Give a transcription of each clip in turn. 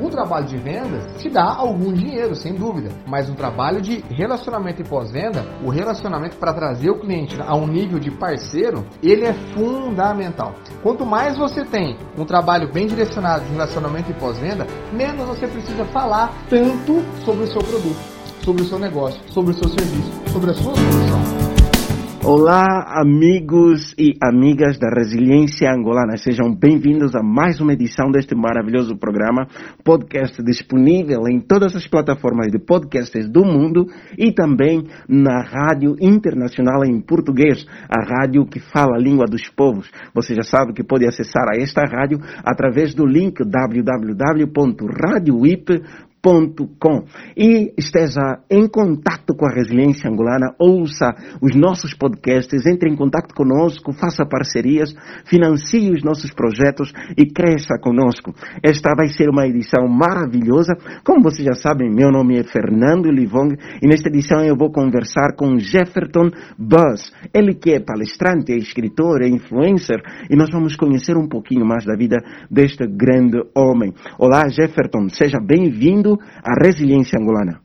O trabalho de vendas te dá algum dinheiro, sem dúvida, mas um trabalho de relacionamento e pós-venda, o relacionamento para trazer o cliente a um nível de parceiro, ele é fundamental. Quanto mais você tem um trabalho bem direcionado de relacionamento e pós-venda, menos você precisa falar tanto sobre o seu produto, sobre o seu negócio, sobre o seu serviço, sobre a sua solução. Olá, amigos e amigas da Resiliência Angolana. Sejam bem-vindos a mais uma edição deste maravilhoso programa, podcast disponível em todas as plataformas de podcasts do mundo e também na Rádio Internacional em Português, a rádio que fala a língua dos povos. Você já sabe que pode acessar a esta rádio através do link www.radioip.com com e esteja em contato com a resiliência angolana, ouça os nossos podcasts, entre em contato conosco, faça parcerias, financie os nossos projetos e cresça conosco. Esta vai ser uma edição maravilhosa. Como vocês já sabem, meu nome é Fernando Livong e nesta edição eu vou conversar com Jefferton Buzz. Ele que é palestrante, é escritor, é influencer e nós vamos conhecer um pouquinho mais da vida deste grande homem. Olá, Jefferton, seja bem-vindo à Resiliência Angolana.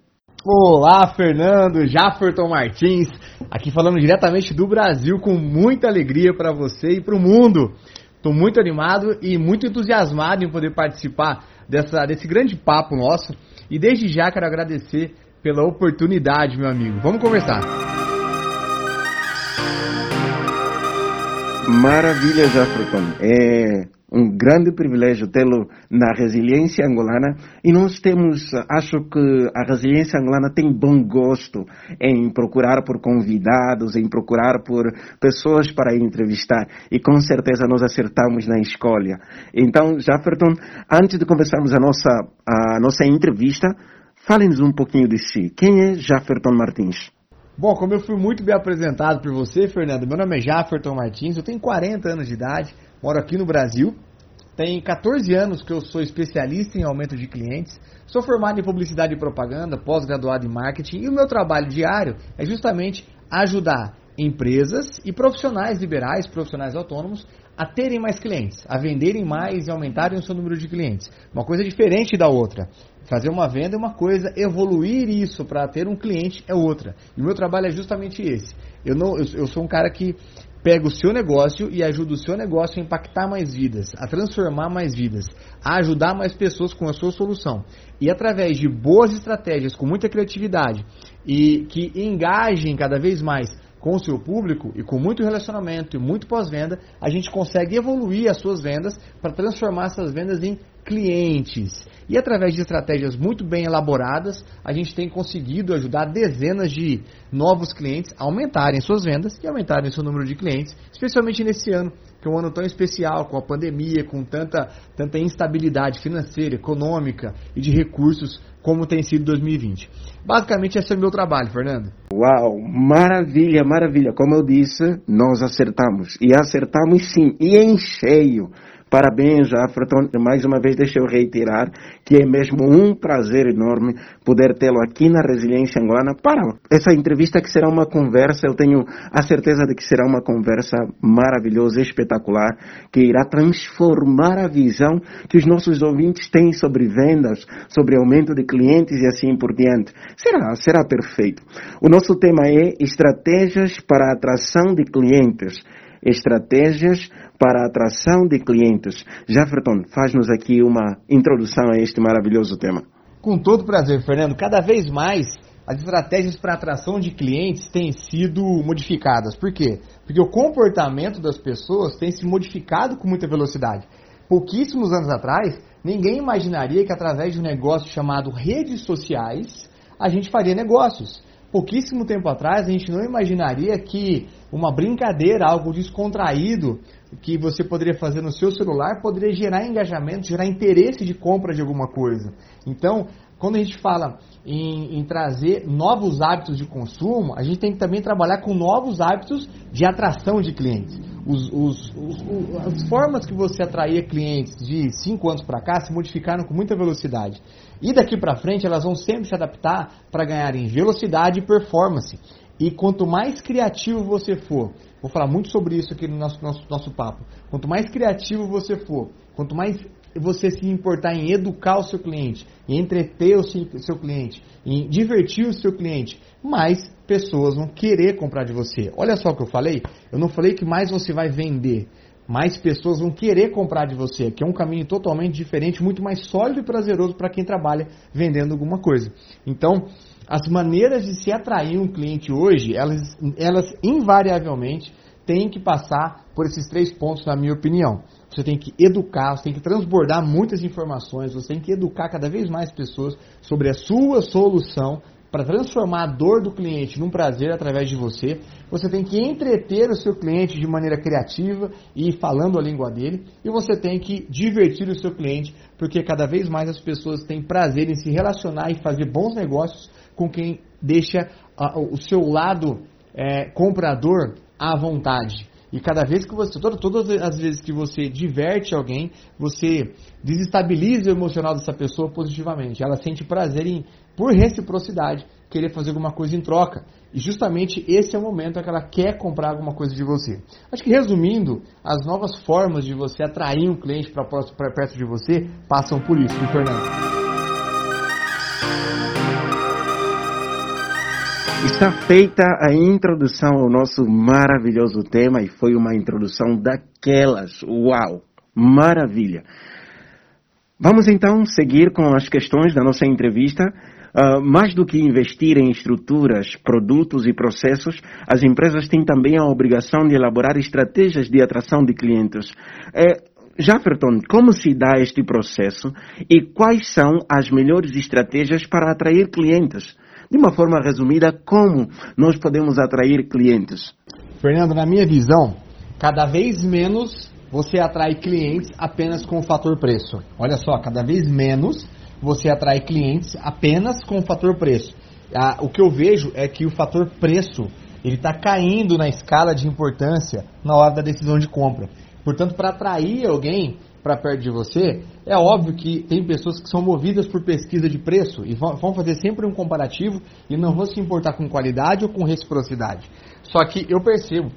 Olá, Fernando, Jafferton Martins, aqui falando diretamente do Brasil com muita alegria para você e para o mundo. Estou muito animado e muito entusiasmado em poder participar dessa, desse grande papo nosso e desde já quero agradecer pela oportunidade, meu amigo. Vamos conversar. Maravilha, Jafferton. É, um grande privilégio tê-lo na resiliência angolana e nós temos, acho que a resiliência angolana tem bom gosto em procurar por convidados, em procurar por pessoas para entrevistar e com certeza nós acertamos na escolha. Então, Jafferton, antes de começarmos a nossa, a nossa entrevista, fale-nos um pouquinho de si. Quem é Jafferton Martins? Bom, como eu fui muito bem apresentado por você, Fernando, meu nome é Jafferton Martins, eu tenho 40 anos de idade, moro aqui no Brasil. Tem 14 anos que eu sou especialista em aumento de clientes. Sou formado em publicidade e propaganda, pós-graduado em marketing e o meu trabalho diário é justamente ajudar empresas e profissionais liberais, profissionais autônomos a terem mais clientes, a venderem mais e aumentarem o seu número de clientes. Uma coisa diferente da outra. Fazer uma venda é uma coisa, evoluir isso para ter um cliente é outra. E o meu trabalho é justamente esse. Eu, não, eu, eu sou um cara que pega o seu negócio e ajuda o seu negócio a impactar mais vidas, a transformar mais vidas, a ajudar mais pessoas com a sua solução. E através de boas estratégias, com muita criatividade e que engajem cada vez mais com o seu público e com muito relacionamento e muito pós-venda, a gente consegue evoluir as suas vendas para transformar essas vendas em clientes. E através de estratégias muito bem elaboradas, a gente tem conseguido ajudar dezenas de novos clientes a aumentarem suas vendas e aumentarem seu número de clientes, especialmente nesse ano, que é um ano tão especial, com a pandemia, com tanta, tanta instabilidade financeira, econômica e de recursos como tem sido 2020. Basicamente, esse é o meu trabalho, Fernando. Uau, maravilha, maravilha. Como eu disse, nós acertamos. E acertamos sim, e em cheio. Parabéns, Afraton. Mais uma vez, deixa eu reiterar que é mesmo um prazer enorme poder tê-lo aqui na Resiliência Angolana para essa entrevista que será uma conversa, eu tenho a certeza de que será uma conversa maravilhosa, espetacular, que irá transformar a visão que os nossos ouvintes têm sobre vendas, sobre aumento de clientes e assim por diante. Será, será perfeito. O nosso tema é estratégias para a atração de clientes estratégias para a atração de clientes. Jefferton, faz-nos aqui uma introdução a este maravilhoso tema. Com todo prazer, Fernando. Cada vez mais as estratégias para atração de clientes têm sido modificadas. Por quê? Porque o comportamento das pessoas tem se modificado com muita velocidade. Pouquíssimos anos atrás, ninguém imaginaria que através de um negócio chamado redes sociais a gente faria negócios pouquíssimo tempo atrás a gente não imaginaria que uma brincadeira, algo descontraído que você poderia fazer no seu celular poderia gerar engajamento, gerar interesse de compra de alguma coisa. Então, quando a gente fala em, em, trazer novos hábitos de consumo, a gente tem que também trabalhar com novos hábitos de atração de clientes. Os, os, os, as formas que você atraía clientes de 5 anos para cá se modificaram com muita velocidade. E daqui para frente elas vão sempre se adaptar para ganhar em velocidade e performance. E quanto mais criativo você for, vou falar muito sobre isso aqui no nosso, nosso, nosso papo. Quanto mais criativo você for, quanto mais você se importar em educar o seu cliente, em entreter o seu cliente, em divertir o seu cliente, mais pessoas vão querer comprar de você. Olha só o que eu falei. Eu não falei que mais você vai vender mais pessoas vão querer comprar de você, que é um caminho totalmente diferente, muito mais sólido e prazeroso para quem trabalha vendendo alguma coisa. Então, as maneiras de se atrair um cliente hoje, elas, elas invariavelmente têm que passar por esses três pontos, na minha opinião. Você tem que educar, você tem que transbordar muitas informações, você tem que educar cada vez mais pessoas sobre a sua solução para transformar a dor do cliente num prazer através de você, você tem que entreter o seu cliente de maneira criativa e falando a língua dele, e você tem que divertir o seu cliente, porque cada vez mais as pessoas têm prazer em se relacionar e fazer bons negócios com quem deixa o seu lado é, comprador à vontade. E cada vez que você, todas, todas as vezes que você diverte alguém, você desestabiliza o emocional dessa pessoa positivamente. Ela sente prazer em, por reciprocidade, querer fazer alguma coisa em troca. E justamente esse é o momento em que ela quer comprar alguma coisa de você. Acho que resumindo, as novas formas de você atrair um cliente para perto de você passam por isso, Fernando. Está feita a introdução ao nosso maravilhoso tema e foi uma introdução daquelas. Uau! Maravilha! Vamos então seguir com as questões da nossa entrevista. Uh, mais do que investir em estruturas, produtos e processos, as empresas têm também a obrigação de elaborar estratégias de atração de clientes. É, Jafferton, como se dá este processo e quais são as melhores estratégias para atrair clientes? De uma forma resumida, como nós podemos atrair clientes? Fernando, na minha visão, cada vez menos você atrai clientes apenas com o fator preço. Olha só, cada vez menos você atrai clientes apenas com o fator preço. Ah, o que eu vejo é que o fator preço ele está caindo na escala de importância na hora da decisão de compra. Portanto, para atrair alguém, para perto de você, é óbvio que tem pessoas que são movidas por pesquisa de preço e vão fazer sempre um comparativo e não vão se importar com qualidade ou com reciprocidade. Só que eu percebo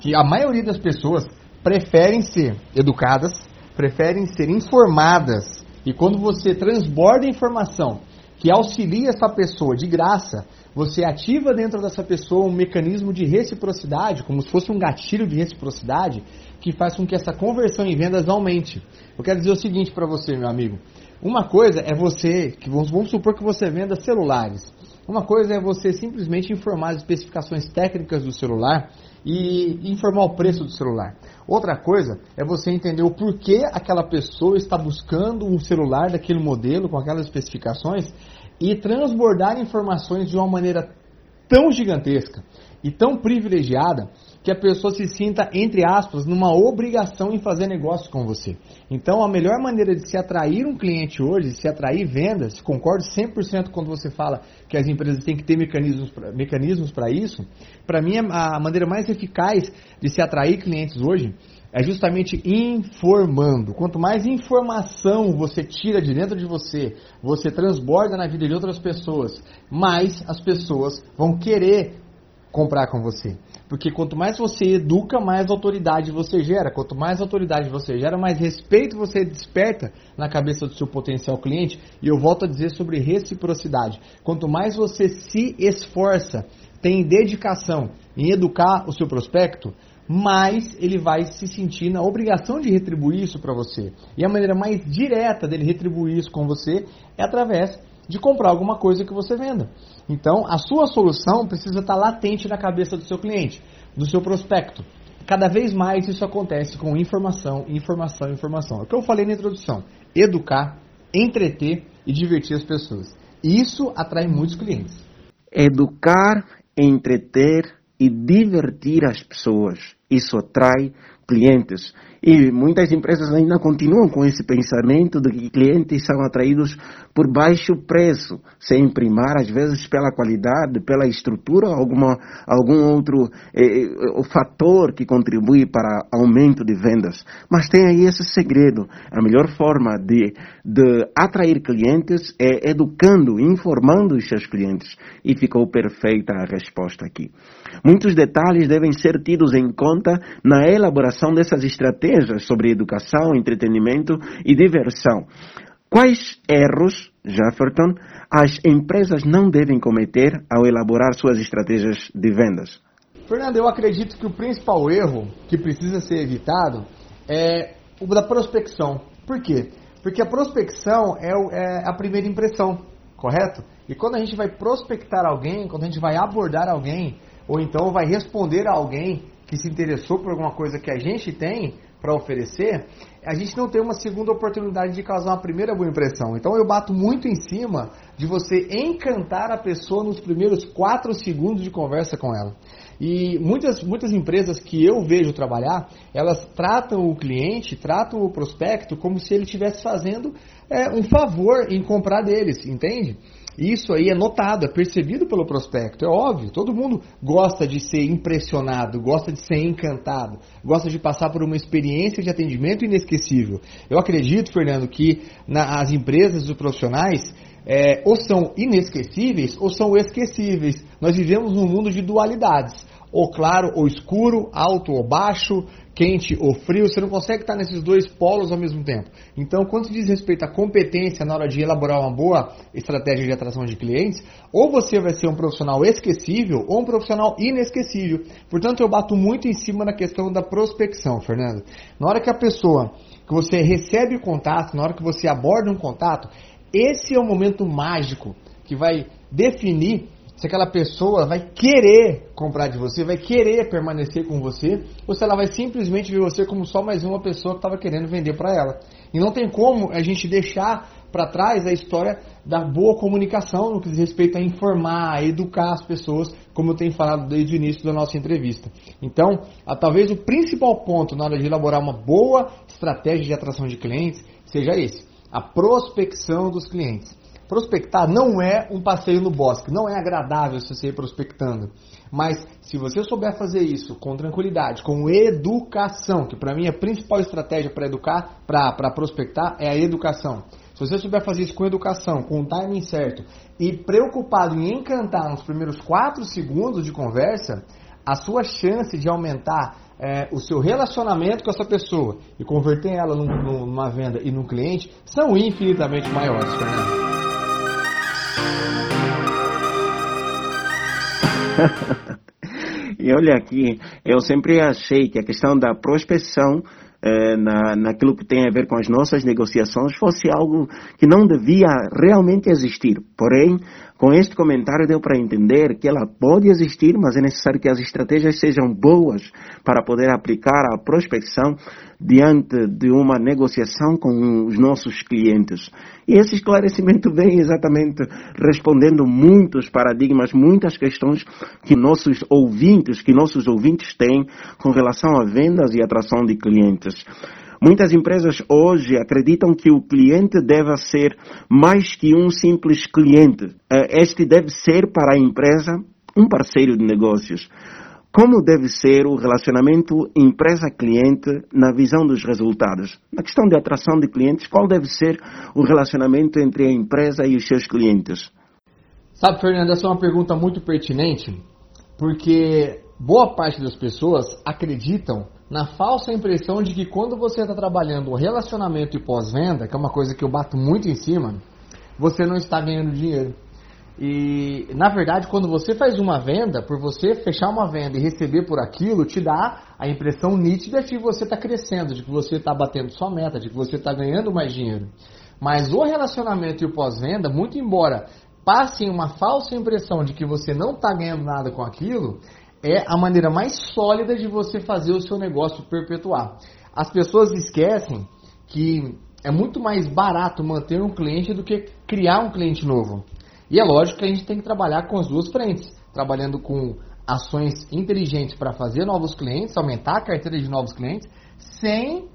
que a maioria das pessoas preferem ser educadas, preferem ser informadas e quando você transborda informação que auxilia essa pessoa de graça, você ativa dentro dessa pessoa um mecanismo de reciprocidade, como se fosse um gatilho de reciprocidade, que faz com que essa conversão em vendas aumente. Eu quero dizer o seguinte para você, meu amigo. Uma coisa é você, que vamos, vamos supor que você venda celulares. Uma coisa é você simplesmente informar as especificações técnicas do celular e informar o preço do celular. Outra coisa é você entender o porquê aquela pessoa está buscando um celular daquele modelo com aquelas especificações e transbordar informações de uma maneira tão gigantesca e tão privilegiada que a pessoa se sinta, entre aspas, numa obrigação em fazer negócio com você. Então, a melhor maneira de se atrair um cliente hoje, de se atrair vendas, concordo 100% quando você fala que as empresas têm que ter mecanismos para isso, para mim a maneira mais eficaz de se atrair clientes hoje é justamente informando. Quanto mais informação você tira de dentro de você, você transborda na vida de outras pessoas, mais as pessoas vão querer comprar com você. Porque quanto mais você educa, mais autoridade você gera. Quanto mais autoridade você gera, mais respeito você desperta na cabeça do seu potencial cliente. E eu volto a dizer sobre reciprocidade. Quanto mais você se esforça, tem dedicação em educar o seu prospecto, mais ele vai se sentir na obrigação de retribuir isso para você. E a maneira mais direta dele retribuir isso com você é através de comprar alguma coisa que você venda. Então, a sua solução precisa estar latente na cabeça do seu cliente, do seu prospecto. Cada vez mais isso acontece com informação, informação, informação. É o que eu falei na introdução: educar, entreter e divertir as pessoas. Isso atrai muitos clientes. Educar, entreter e divertir as pessoas. Isso atrai clientes. E muitas empresas ainda continuam com esse pensamento de que clientes são atraídos por baixo preço, sem primar, às vezes, pela qualidade, pela estrutura, alguma, algum outro eh, eh, fator que contribui para aumento de vendas. Mas tem aí esse segredo. A melhor forma de, de atrair clientes é educando, informando os seus clientes. E ficou perfeita a resposta aqui. Muitos detalhes devem ser tidos em conta conta na elaboração dessas estratégias sobre educação, entretenimento e diversão. Quais erros, Jefferson, as empresas não devem cometer ao elaborar suas estratégias de vendas? Fernando, eu acredito que o principal erro que precisa ser evitado é o da prospecção. Por quê? Porque a prospecção é, é a primeira impressão, correto? E quando a gente vai prospectar alguém, quando a gente vai abordar alguém, ou então vai responder a alguém que se interessou por alguma coisa que a gente tem para oferecer, a gente não tem uma segunda oportunidade de causar uma primeira boa impressão. Então eu bato muito em cima de você encantar a pessoa nos primeiros quatro segundos de conversa com ela. E muitas, muitas empresas que eu vejo trabalhar, elas tratam o cliente, tratam o prospecto como se ele estivesse fazendo é, um favor em comprar deles, entende? Isso aí é notado, é percebido pelo prospecto, é óbvio. Todo mundo gosta de ser impressionado, gosta de ser encantado, gosta de passar por uma experiência de atendimento inesquecível. Eu acredito, Fernando, que na, as empresas os profissionais é, ou são inesquecíveis ou são esquecíveis. Nós vivemos num mundo de dualidades ou claro ou escuro, alto ou baixo, quente ou frio, você não consegue estar nesses dois polos ao mesmo tempo. Então, quando se diz respeito à competência na hora de elaborar uma boa estratégia de atração de clientes, ou você vai ser um profissional esquecível ou um profissional inesquecível. Portanto, eu bato muito em cima da questão da prospecção, Fernando. Na hora que a pessoa, que você recebe o contato, na hora que você aborda um contato, esse é o momento mágico que vai definir se aquela pessoa vai querer comprar de você, vai querer permanecer com você, ou se ela vai simplesmente ver você como só mais uma pessoa que estava querendo vender para ela. E não tem como a gente deixar para trás a história da boa comunicação no que diz respeito a informar, a educar as pessoas, como eu tenho falado desde o início da nossa entrevista. Então, a, talvez o principal ponto na hora de elaborar uma boa estratégia de atração de clientes seja esse: a prospecção dos clientes. Prospectar não é um passeio no bosque, não é agradável você ir prospectando. Mas se você souber fazer isso com tranquilidade, com educação, que para mim a principal estratégia para educar, para prospectar é a educação. Se você souber fazer isso com educação, com o timing certo e preocupado em encantar nos primeiros 4 segundos de conversa, a sua chance de aumentar é, o seu relacionamento com essa pessoa e converter ela num, numa venda e num cliente são infinitamente maiores, Fernando. e olha aqui, eu sempre achei que a questão da prospecção eh, na, naquilo que tem a ver com as nossas negociações fosse algo que não devia realmente existir. Porém, com este comentário deu para entender que ela pode existir, mas é necessário que as estratégias sejam boas para poder aplicar a prospecção diante de uma negociação com os nossos clientes. E esse esclarecimento vem exatamente respondendo muitos paradigmas, muitas questões que nossos ouvintes, que nossos ouvintes têm com relação a vendas e atração de clientes. Muitas empresas hoje acreditam que o cliente deve ser mais que um simples cliente. Eh, este deve ser para a empresa um parceiro de negócios. Como deve ser o relacionamento empresa-cliente na visão dos resultados? Na questão de atração de clientes, qual deve ser o relacionamento entre a empresa e os seus clientes? Sabe, Fernando, essa é uma pergunta muito pertinente, porque boa parte das pessoas acreditam na falsa impressão de que quando você está trabalhando relacionamento e pós-venda, que é uma coisa que eu bato muito em cima, você não está ganhando dinheiro. E na verdade, quando você faz uma venda, por você fechar uma venda e receber por aquilo, te dá a impressão nítida de que você está crescendo, de que você está batendo sua meta, de que você está ganhando mais dinheiro. Mas o relacionamento e o pós-venda, muito embora passem uma falsa impressão de que você não está ganhando nada com aquilo, é a maneira mais sólida de você fazer o seu negócio perpetuar. As pessoas esquecem que é muito mais barato manter um cliente do que criar um cliente novo. E é lógico que a gente tem que trabalhar com as duas frentes, trabalhando com ações inteligentes para fazer novos clientes, aumentar a carteira de novos clientes, sem,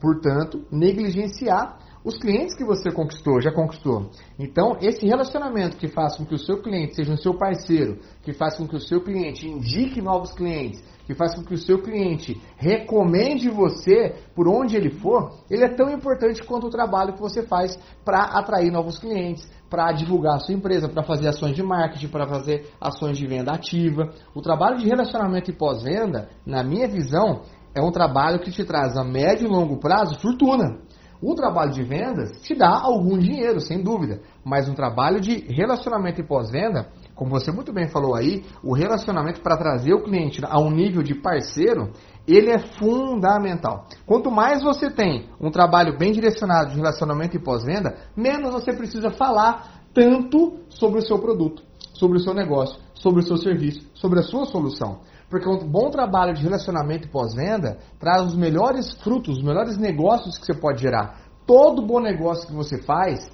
portanto, negligenciar os clientes que você conquistou, já conquistou. Então, esse relacionamento que faz com que o seu cliente seja um seu parceiro, que faz com que o seu cliente indique novos clientes, que faz com que o seu cliente recomende você por onde ele for, ele é tão importante quanto o trabalho que você faz para atrair novos clientes, para divulgar a sua empresa, para fazer ações de marketing, para fazer ações de venda ativa. O trabalho de relacionamento e pós-venda, na minha visão, é um trabalho que te traz a médio e longo prazo fortuna. O trabalho de vendas te dá algum dinheiro, sem dúvida, mas um trabalho de relacionamento e pós-venda, como você muito bem falou aí, o relacionamento para trazer o cliente a um nível de parceiro, ele é fundamental. Quanto mais você tem um trabalho bem direcionado de relacionamento e pós-venda, menos você precisa falar tanto sobre o seu produto, sobre o seu negócio, sobre o seu serviço, sobre a sua solução. Porque um bom trabalho de relacionamento pós-venda traz os melhores frutos, os melhores negócios que você pode gerar. Todo bom negócio que você faz,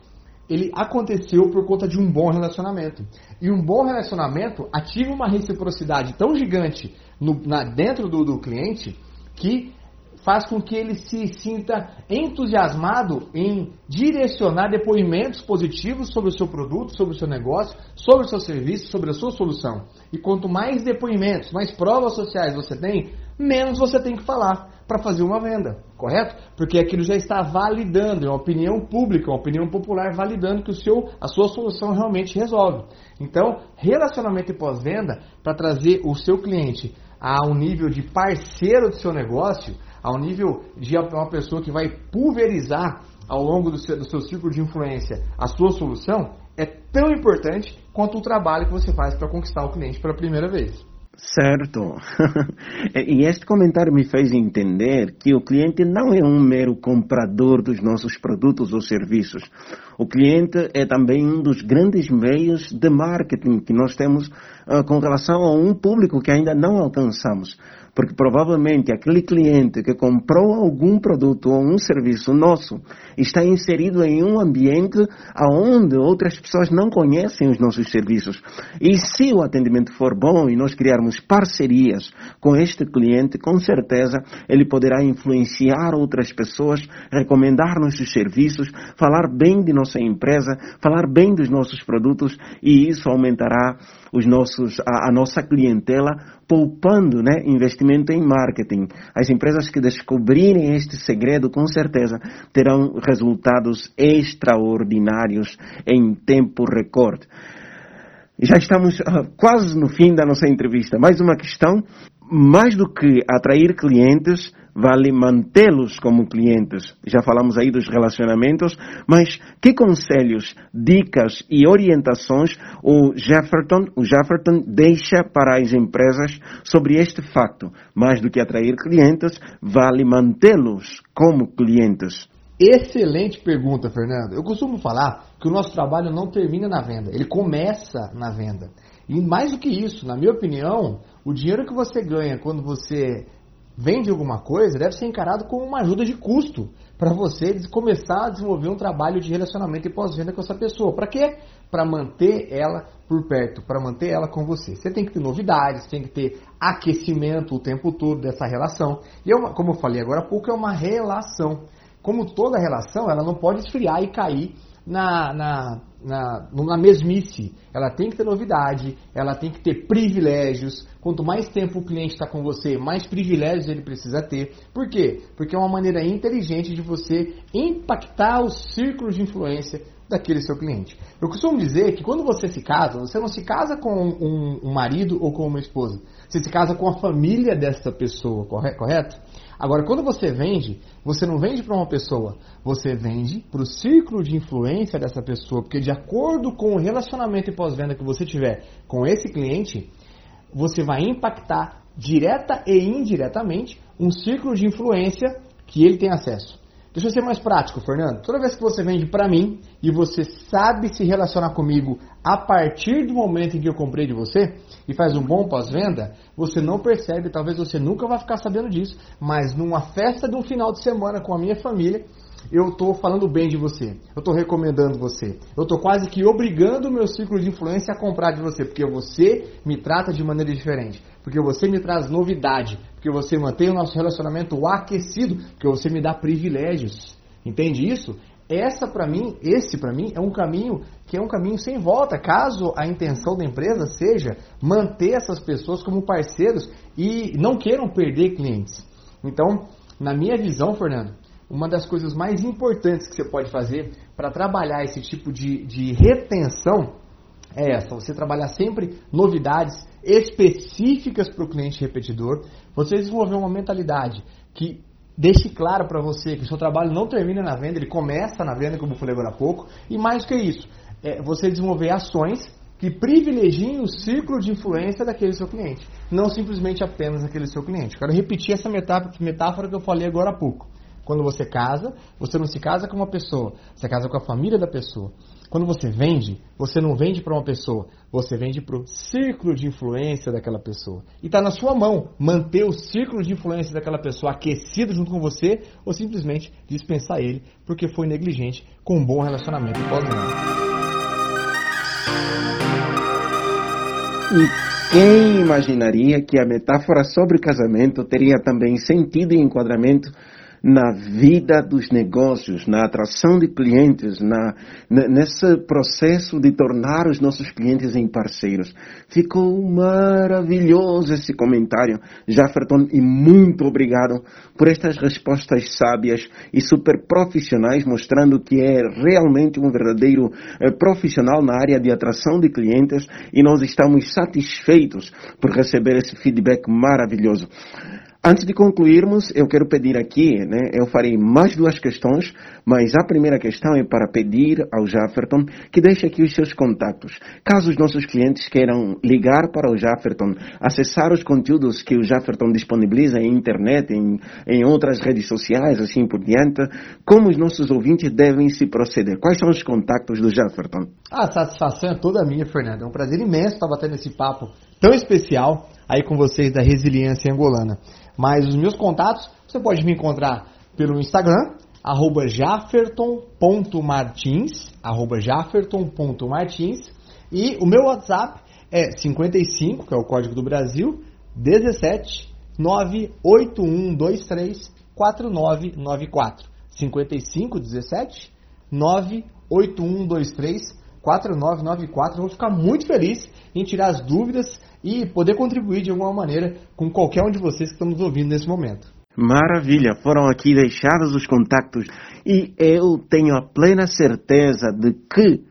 ele aconteceu por conta de um bom relacionamento. E um bom relacionamento ativa uma reciprocidade tão gigante no, na, dentro do, do cliente que faz com que ele se sinta entusiasmado em direcionar depoimentos positivos sobre o seu produto, sobre o seu negócio, sobre o seu serviço, sobre a sua solução. E quanto mais depoimentos, mais provas sociais você tem, menos você tem que falar para fazer uma venda, correto? Porque aquilo já está validando, é uma opinião pública, uma opinião popular validando que o seu, a sua solução realmente resolve. Então, relacionamento e pós-venda para trazer o seu cliente a um nível de parceiro do seu negócio, ao nível de uma pessoa que vai pulverizar ao longo do seu, do seu ciclo de influência a sua solução, é tão importante quanto o trabalho que você faz para conquistar o cliente pela primeira vez. Certo. e este comentário me fez entender que o cliente não é um mero comprador dos nossos produtos ou serviços. O cliente é também um dos grandes meios de marketing que nós temos uh, com relação a um público que ainda não alcançamos porque provavelmente aquele cliente que comprou algum produto ou um serviço nosso está inserido em um ambiente onde outras pessoas não conhecem os nossos serviços. E se o atendimento for bom e nós criarmos parcerias com este cliente, com certeza ele poderá influenciar outras pessoas, recomendar nossos serviços, falar bem de nossa empresa, falar bem dos nossos produtos e isso aumentará os nossos, a, a nossa clientela poupando né, investimento em marketing. As empresas que descobrirem este segredo, com certeza, terão resultados extraordinários em tempo recorde. Já estamos uh, quase no fim da nossa entrevista. Mais uma questão. Mais do que atrair clientes, vale mantê-los como clientes. Já falamos aí dos relacionamentos, mas que conselhos, dicas e orientações o Jefferson, o Jefferson deixa para as empresas sobre este facto? Mais do que atrair clientes, vale mantê-los como clientes. Excelente pergunta, Fernando. Eu costumo falar que o nosso trabalho não termina na venda, ele começa na venda. E mais do que isso, na minha opinião, o dinheiro que você ganha quando você vende alguma coisa deve ser encarado como uma ajuda de custo para você começar a desenvolver um trabalho de relacionamento e pós-venda com essa pessoa. Para quê? Para manter ela por perto, para manter ela com você. Você tem que ter novidades, tem que ter aquecimento o tempo todo dessa relação. E é uma, como eu falei agora há pouco, é uma relação. Como toda relação, ela não pode esfriar e cair na, na, na, na mesmice. Ela tem que ter novidade, ela tem que ter privilégios. Quanto mais tempo o cliente está com você, mais privilégios ele precisa ter. Por quê? Porque é uma maneira inteligente de você impactar os círculos de influência daquele seu cliente. Eu costumo dizer que quando você se casa, você não se casa com um, um marido ou com uma esposa. Você se casa com a família dessa pessoa, correto? Agora, quando você vende, você não vende para uma pessoa, você vende para o círculo de influência dessa pessoa, porque de acordo com o relacionamento e pós-venda que você tiver com esse cliente, você vai impactar direta e indiretamente um círculo de influência que ele tem acesso. Deixa eu ser mais prático, Fernando. Toda vez que você vende para mim e você sabe se relacionar comigo a partir do momento em que eu comprei de você e faz um bom pós-venda, você não percebe, talvez você nunca vai ficar sabendo disso, mas numa festa de um final de semana com a minha família, eu estou falando bem de você, eu estou recomendando você, eu estou quase que obrigando o meu ciclo de influência a comprar de você, porque você me trata de maneira diferente, porque você me traz novidade, porque você mantém o nosso relacionamento aquecido, porque você me dá privilégios. Entende isso? essa para mim, esse para mim é um caminho que é um caminho sem volta, caso a intenção da empresa seja manter essas pessoas como parceiros e não queiram perder clientes. Então, na minha visão, Fernando, uma das coisas mais importantes que você pode fazer para trabalhar esse tipo de, de retenção é essa: você trabalhar sempre novidades específicas para o cliente repetidor, você desenvolver uma mentalidade que deixe claro para você que o seu trabalho não termina na venda, ele começa na venda, como eu falei agora há pouco, e mais que isso, é você desenvolver ações que privilegiem o ciclo de influência daquele seu cliente, não simplesmente apenas aquele seu cliente. quero repetir essa metáfora que eu falei agora há pouco. Quando você casa, você não se casa com uma pessoa, você casa com a família da pessoa. Quando você vende, você não vende para uma pessoa, você vende para o círculo de influência daquela pessoa. E está na sua mão manter o círculo de influência daquela pessoa aquecido junto com você ou simplesmente dispensar ele porque foi negligente com um bom relacionamento pós-venda. E quem imaginaria que a metáfora sobre casamento teria também sentido e enquadramento na vida dos negócios, na atração de clientes, na, nesse processo de tornar os nossos clientes em parceiros. Ficou maravilhoso esse comentário, Jafferton, e muito obrigado por estas respostas sábias e super profissionais, mostrando que é realmente um verdadeiro eh, profissional na área de atração de clientes e nós estamos satisfeitos por receber esse feedback maravilhoso. Antes de concluirmos, eu quero pedir aqui, né, eu farei mais duas questões, mas a primeira questão é para pedir ao Jafferton que deixe aqui os seus contatos. Caso os nossos clientes queiram ligar para o Jafferton, acessar os conteúdos que o Jafferton disponibiliza em internet, em, em outras redes sociais, assim por diante, como os nossos ouvintes devem se proceder? Quais são os contatos do Jafferton? A satisfação é toda minha, Fernando. É um prazer imenso estar batendo esse papo tão especial aí com vocês da Resiliência Angolana. Mas os meus contatos, você pode me encontrar pelo Instagram, arroba jafferton.martins, arroba jafferton.martins, e o meu WhatsApp é 55, que é o código do Brasil, 17 98123 4994. 55 17 98123 4994. Vou ficar muito feliz em tirar as dúvidas e poder contribuir de alguma maneira com qualquer um de vocês que estão nos ouvindo nesse momento. Maravilha, foram aqui deixados os contatos e eu tenho a plena certeza de que,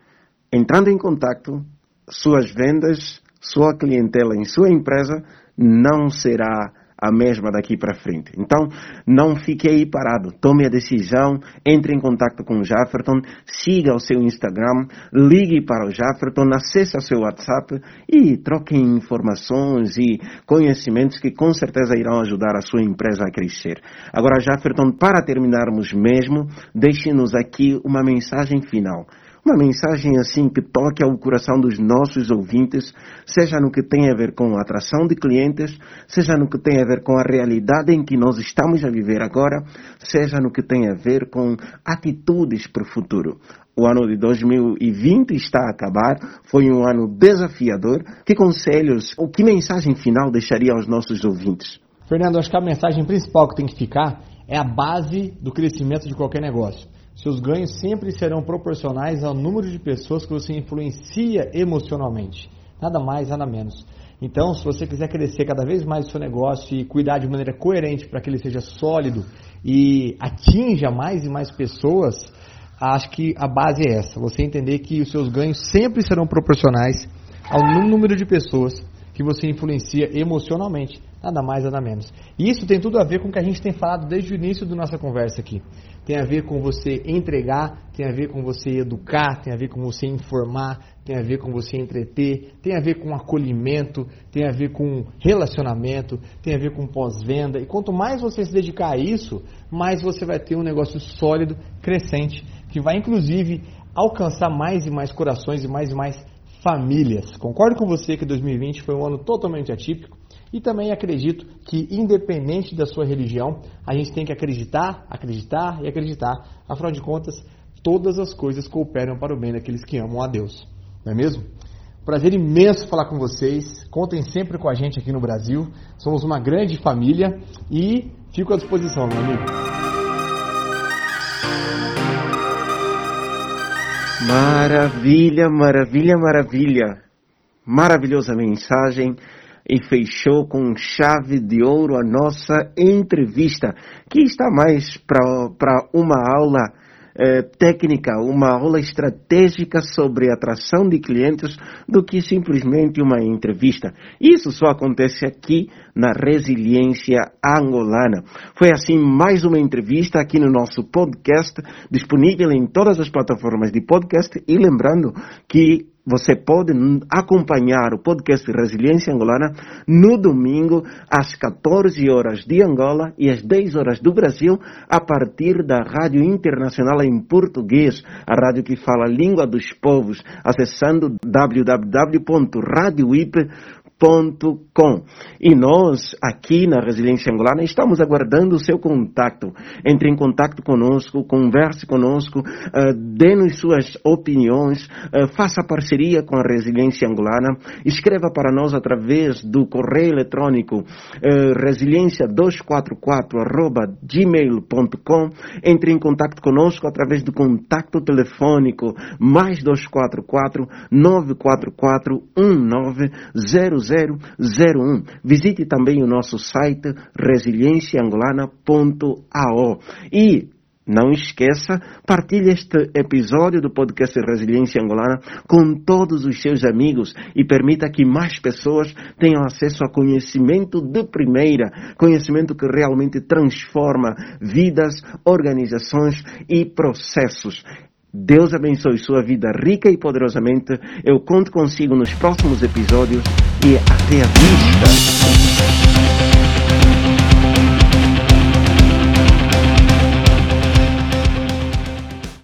entrando em contato, suas vendas, sua clientela em sua empresa não será a mesma daqui para frente. Então, não fique aí parado. Tome a decisão, entre em contato com o Jafferton, siga o seu Instagram, ligue para o Jafferton, acesse o seu WhatsApp e troquem informações e conhecimentos que com certeza irão ajudar a sua empresa a crescer. Agora, Jafferton, para terminarmos mesmo, deixe-nos aqui uma mensagem final. Uma mensagem assim que toque ao coração dos nossos ouvintes, seja no que tem a ver com a atração de clientes, seja no que tem a ver com a realidade em que nós estamos a viver agora, seja no que tem a ver com atitudes para o futuro. O ano de 2020 está a acabar, foi um ano desafiador. Que conselhos ou que mensagem final deixaria aos nossos ouvintes? Fernando, acho que a mensagem principal que tem que ficar é a base do crescimento de qualquer negócio. Seus ganhos sempre serão proporcionais ao número de pessoas que você influencia emocionalmente. Nada mais, nada menos. Então, se você quiser crescer cada vez mais o seu negócio e cuidar de maneira coerente para que ele seja sólido e atinja mais e mais pessoas, acho que a base é essa. Você entender que os seus ganhos sempre serão proporcionais ao número de pessoas que você influencia emocionalmente. Nada mais, nada menos. E isso tem tudo a ver com o que a gente tem falado desde o início da nossa conversa aqui tem a ver com você entregar, tem a ver com você educar, tem a ver com você informar, tem a ver com você entreter, tem a ver com acolhimento, tem a ver com relacionamento, tem a ver com pós-venda. E quanto mais você se dedicar a isso, mais você vai ter um negócio sólido, crescente, que vai inclusive alcançar mais e mais corações e mais e mais famílias. Concordo com você que 2020 foi um ano totalmente atípico e também acredito que, independente da sua religião, a gente tem que acreditar, acreditar e acreditar. Afinal de contas, todas as coisas cooperam para o bem daqueles que amam a Deus. Não é mesmo? Prazer imenso falar com vocês. Contem sempre com a gente aqui no Brasil. Somos uma grande família e fico à disposição, meu amigo. Maravilha, maravilha, maravilha. Maravilhosa mensagem e fechou com chave de ouro a nossa entrevista, que está mais para uma aula eh, técnica, uma aula estratégica sobre atração de clientes do que simplesmente uma entrevista. Isso só acontece aqui na resiliência angolana. Foi assim mais uma entrevista aqui no nosso podcast, disponível em todas as plataformas de podcast e lembrando que você pode acompanhar o podcast Resiliência Angolana no domingo, às 14 horas de Angola e às 10 horas do Brasil, a partir da Rádio Internacional em Português, a rádio que fala a língua dos povos, acessando www.radioip.com com. E nós, aqui na Resiliência Angolana, estamos aguardando o seu contato. Entre em contato conosco, converse conosco, uh, dê-nos suas opiniões, uh, faça parceria com a Resiliência Angolana, escreva para nós através do correio eletrônico uh, eh, resiliência244 entre em contato conosco através do contato telefônico mais 244 944 1900 0001. Visite também o nosso site resilienciaangolana.ao e não esqueça, partilhe este episódio do podcast Resiliência Angolana com todos os seus amigos e permita que mais pessoas tenham acesso a conhecimento de primeira, conhecimento que realmente transforma vidas, organizações e processos. Deus abençoe sua vida rica e poderosamente. Eu conto consigo nos próximos episódios e até a vista.